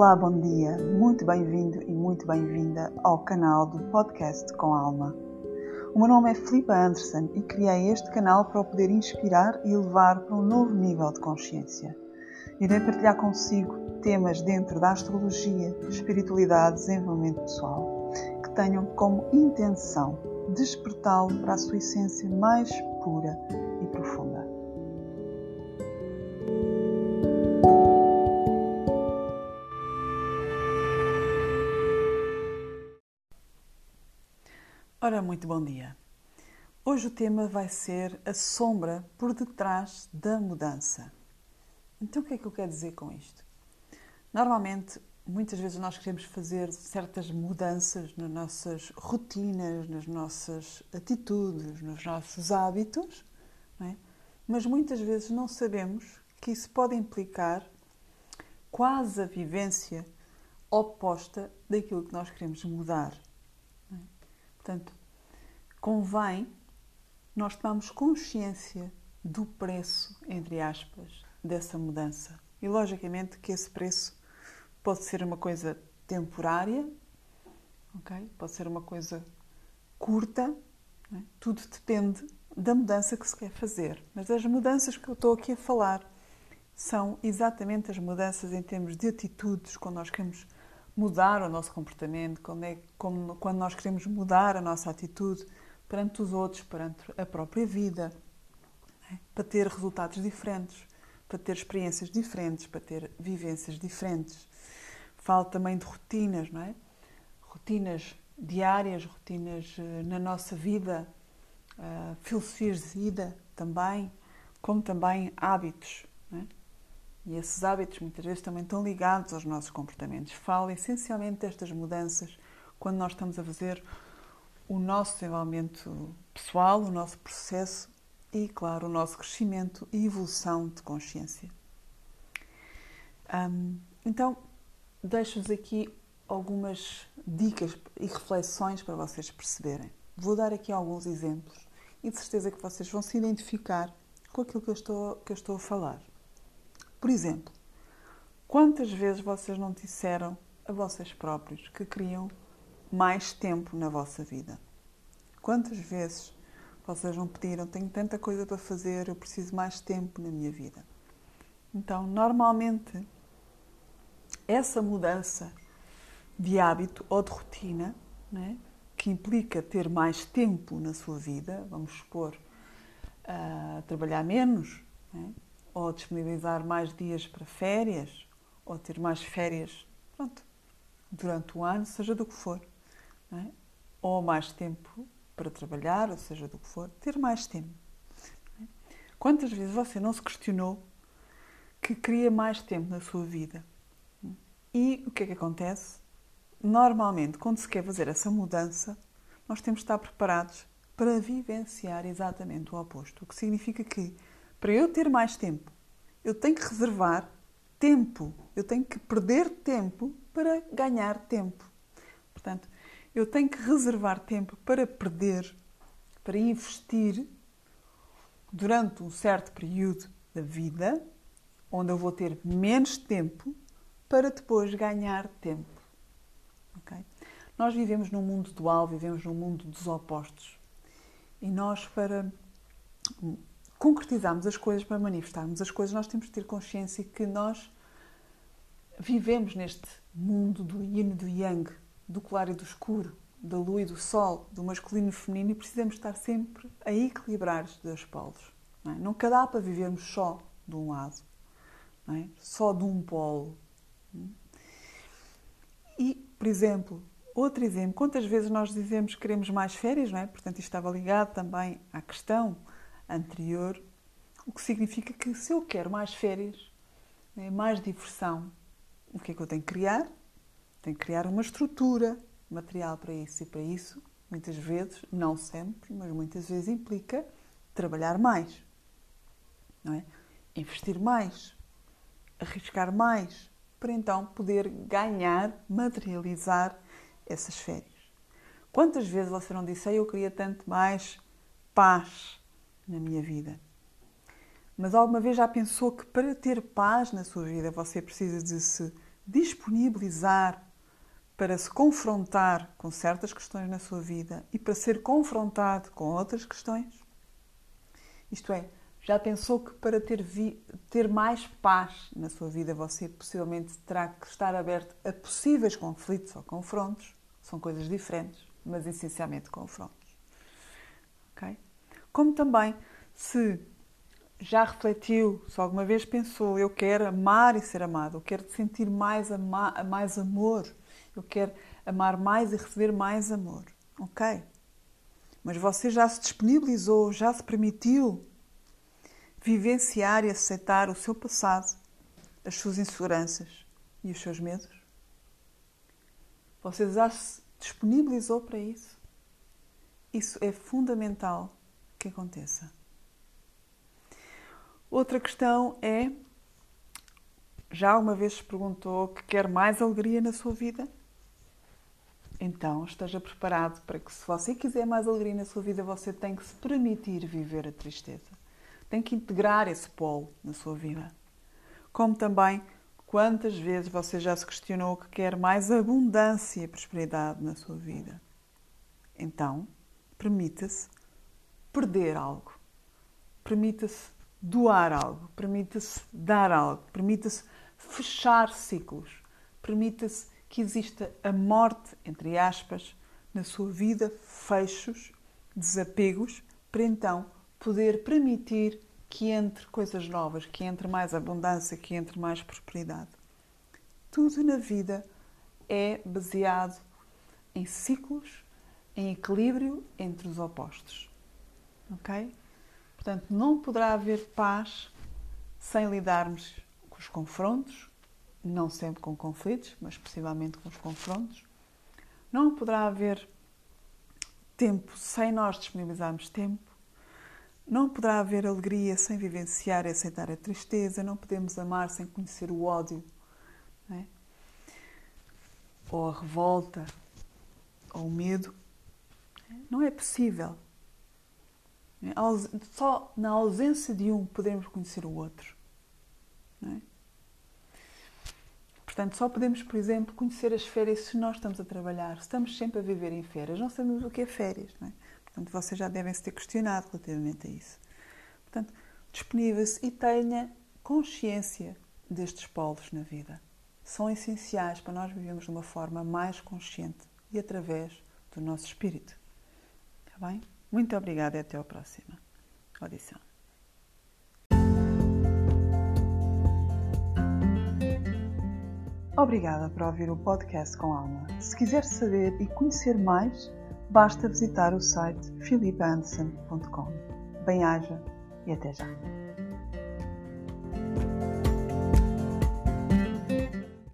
Olá, bom dia, muito bem-vindo e muito bem-vinda ao canal do Podcast com Alma. O meu nome é Filipa Anderson e criei este canal para o poder inspirar e levar para um novo nível de consciência. Irei partilhar consigo temas dentro da astrologia, espiritualidade e desenvolvimento pessoal que tenham como intenção despertá-lo para a sua essência mais pura Ora, muito bom dia. Hoje o tema vai ser a sombra por detrás da mudança. Então, o que é que eu quero dizer com isto? Normalmente, muitas vezes nós queremos fazer certas mudanças nas nossas rotinas, nas nossas atitudes, nos nossos hábitos, é? mas muitas vezes não sabemos que isso pode implicar quase a vivência oposta daquilo que nós queremos mudar. É? Portanto, convém nós tomarmos consciência do preço, entre aspas, dessa mudança. E logicamente que esse preço pode ser uma coisa temporária, ok? Pode ser uma coisa curta, é? tudo depende da mudança que se quer fazer. Mas as mudanças que eu estou aqui a falar são exatamente as mudanças em termos de atitudes, quando nós queremos mudar o nosso comportamento, quando, é, como, quando nós queremos mudar a nossa atitude perante os outros, perante a própria vida, é? para ter resultados diferentes, para ter experiências diferentes, para ter vivências diferentes. Falo também de rotinas, não é? Rotinas diárias, rotinas eh, na nossa vida, uh, filosofias de vida também, como também hábitos. É? E esses hábitos muitas vezes também estão ligados aos nossos comportamentos. Falo essencialmente destas mudanças quando nós estamos a fazer o nosso desenvolvimento pessoal, o nosso processo e, claro, o nosso crescimento e evolução de consciência. Um, então, deixo-vos aqui algumas dicas e reflexões para vocês perceberem. Vou dar aqui alguns exemplos e de certeza que vocês vão se identificar com aquilo que eu estou, que eu estou a falar. Por exemplo, quantas vezes vocês não disseram a vocês próprios que queriam mais tempo na vossa vida? Quantas vezes vocês não pediram, tenho tanta coisa para fazer, eu preciso mais tempo na minha vida? Então, normalmente, essa mudança de hábito ou de rotina, né, que implica ter mais tempo na sua vida, vamos supor, trabalhar menos, né, ou disponibilizar mais dias para férias, ou ter mais férias, pronto, durante o ano, seja do que for, né, ou mais tempo para trabalhar, ou seja do que for, ter mais tempo. Né. Quantas vezes você não se questionou que queria mais tempo na sua vida? E o que é que acontece? Normalmente, quando se quer fazer essa mudança, nós temos de estar preparados para vivenciar exatamente o oposto. O que significa que, para eu ter mais tempo, eu tenho que reservar tempo, eu tenho que perder tempo para ganhar tempo. Portanto, eu tenho que reservar tempo para perder, para investir durante um certo período da vida, onde eu vou ter menos tempo para depois ganhar tempo. Okay? Nós vivemos num mundo dual, vivemos num mundo dos opostos. E nós, para concretizarmos as coisas, para manifestarmos as coisas, nós temos de ter consciência que nós vivemos neste mundo do yin e do yang, do claro e do escuro, da lua e do sol, do masculino e do feminino, e precisamos estar sempre a equilibrar os dois polos. Não é? Nunca dá para vivermos só de um lado, é? só de um polo. E, por exemplo, outro exemplo, quantas vezes nós dizemos que queremos mais férias, não é? Portanto, isto estava ligado também à questão anterior, o que significa que se eu quero mais férias, né, mais diversão, o que é que eu tenho que criar? Tenho que criar uma estrutura material para isso. E para isso, muitas vezes, não sempre, mas muitas vezes implica trabalhar mais, não é? Investir mais, arriscar mais, para então poder ganhar, materializar essas férias. Quantas vezes você não disse, eu queria tanto mais paz na minha vida? Mas alguma vez já pensou que para ter paz na sua vida você precisa de se disponibilizar para se confrontar com certas questões na sua vida e para ser confrontado com outras questões? Isto é, já pensou que para ter, vi, ter mais paz na sua vida você possivelmente terá que estar aberto a possíveis conflitos ou confrontos? São coisas diferentes, mas essencialmente confrontos. Okay? Como também, se já refletiu, se alguma vez pensou, eu quero amar e ser amado, eu quero sentir mais, ama mais amor, eu quero amar mais e receber mais amor. Ok? Mas você já se disponibilizou, já se permitiu vivenciar e aceitar o seu passado, as suas inseguranças e os seus medos? Você já se disponibilizou para isso? Isso é fundamental que aconteça. Outra questão é: já uma vez se perguntou que quer mais alegria na sua vida? Então esteja preparado para que, se você quiser mais alegria na sua vida, você tem que se permitir viver a tristeza. Tem que integrar esse polo na sua vida. Como também, quantas vezes você já se questionou que quer mais abundância e prosperidade na sua vida? Então, permita-se perder algo. Permita-se doar algo, permita-se dar algo, permita-se fechar ciclos, permita-se que exista a morte, entre aspas, na sua vida, fechos, desapegos, para então poder permitir que entre coisas novas, que entre mais abundância, que entre mais prosperidade. Tudo na vida é baseado em ciclos, em equilíbrio entre os opostos. Ok? Portanto, não poderá haver paz sem lidarmos com os confrontos, não sempre com conflitos, mas possivelmente com os confrontos. Não poderá haver tempo sem nós disponibilizarmos tempo. Não poderá haver alegria sem vivenciar e aceitar a tristeza. Não podemos amar sem conhecer o ódio, é? ou a revolta, ou o medo. Não é possível. Só na ausência de um podemos conhecer o outro. É? Portanto, só podemos, por exemplo, conhecer as férias se nós estamos a trabalhar. Se estamos sempre a viver em férias, não sabemos o que é férias. É? Portanto, vocês já devem se ter questionado relativamente a isso. Portanto, disponível-se e tenha consciência destes polos na vida. São essenciais para nós vivermos de uma forma mais consciente e através do nosso espírito. Está bem? Muito obrigada e até a próxima audição. Obrigada por ouvir o podcast com Alma. Se quiser saber e conhecer mais, basta visitar o site philipanderson.com. Bem-aja e até já.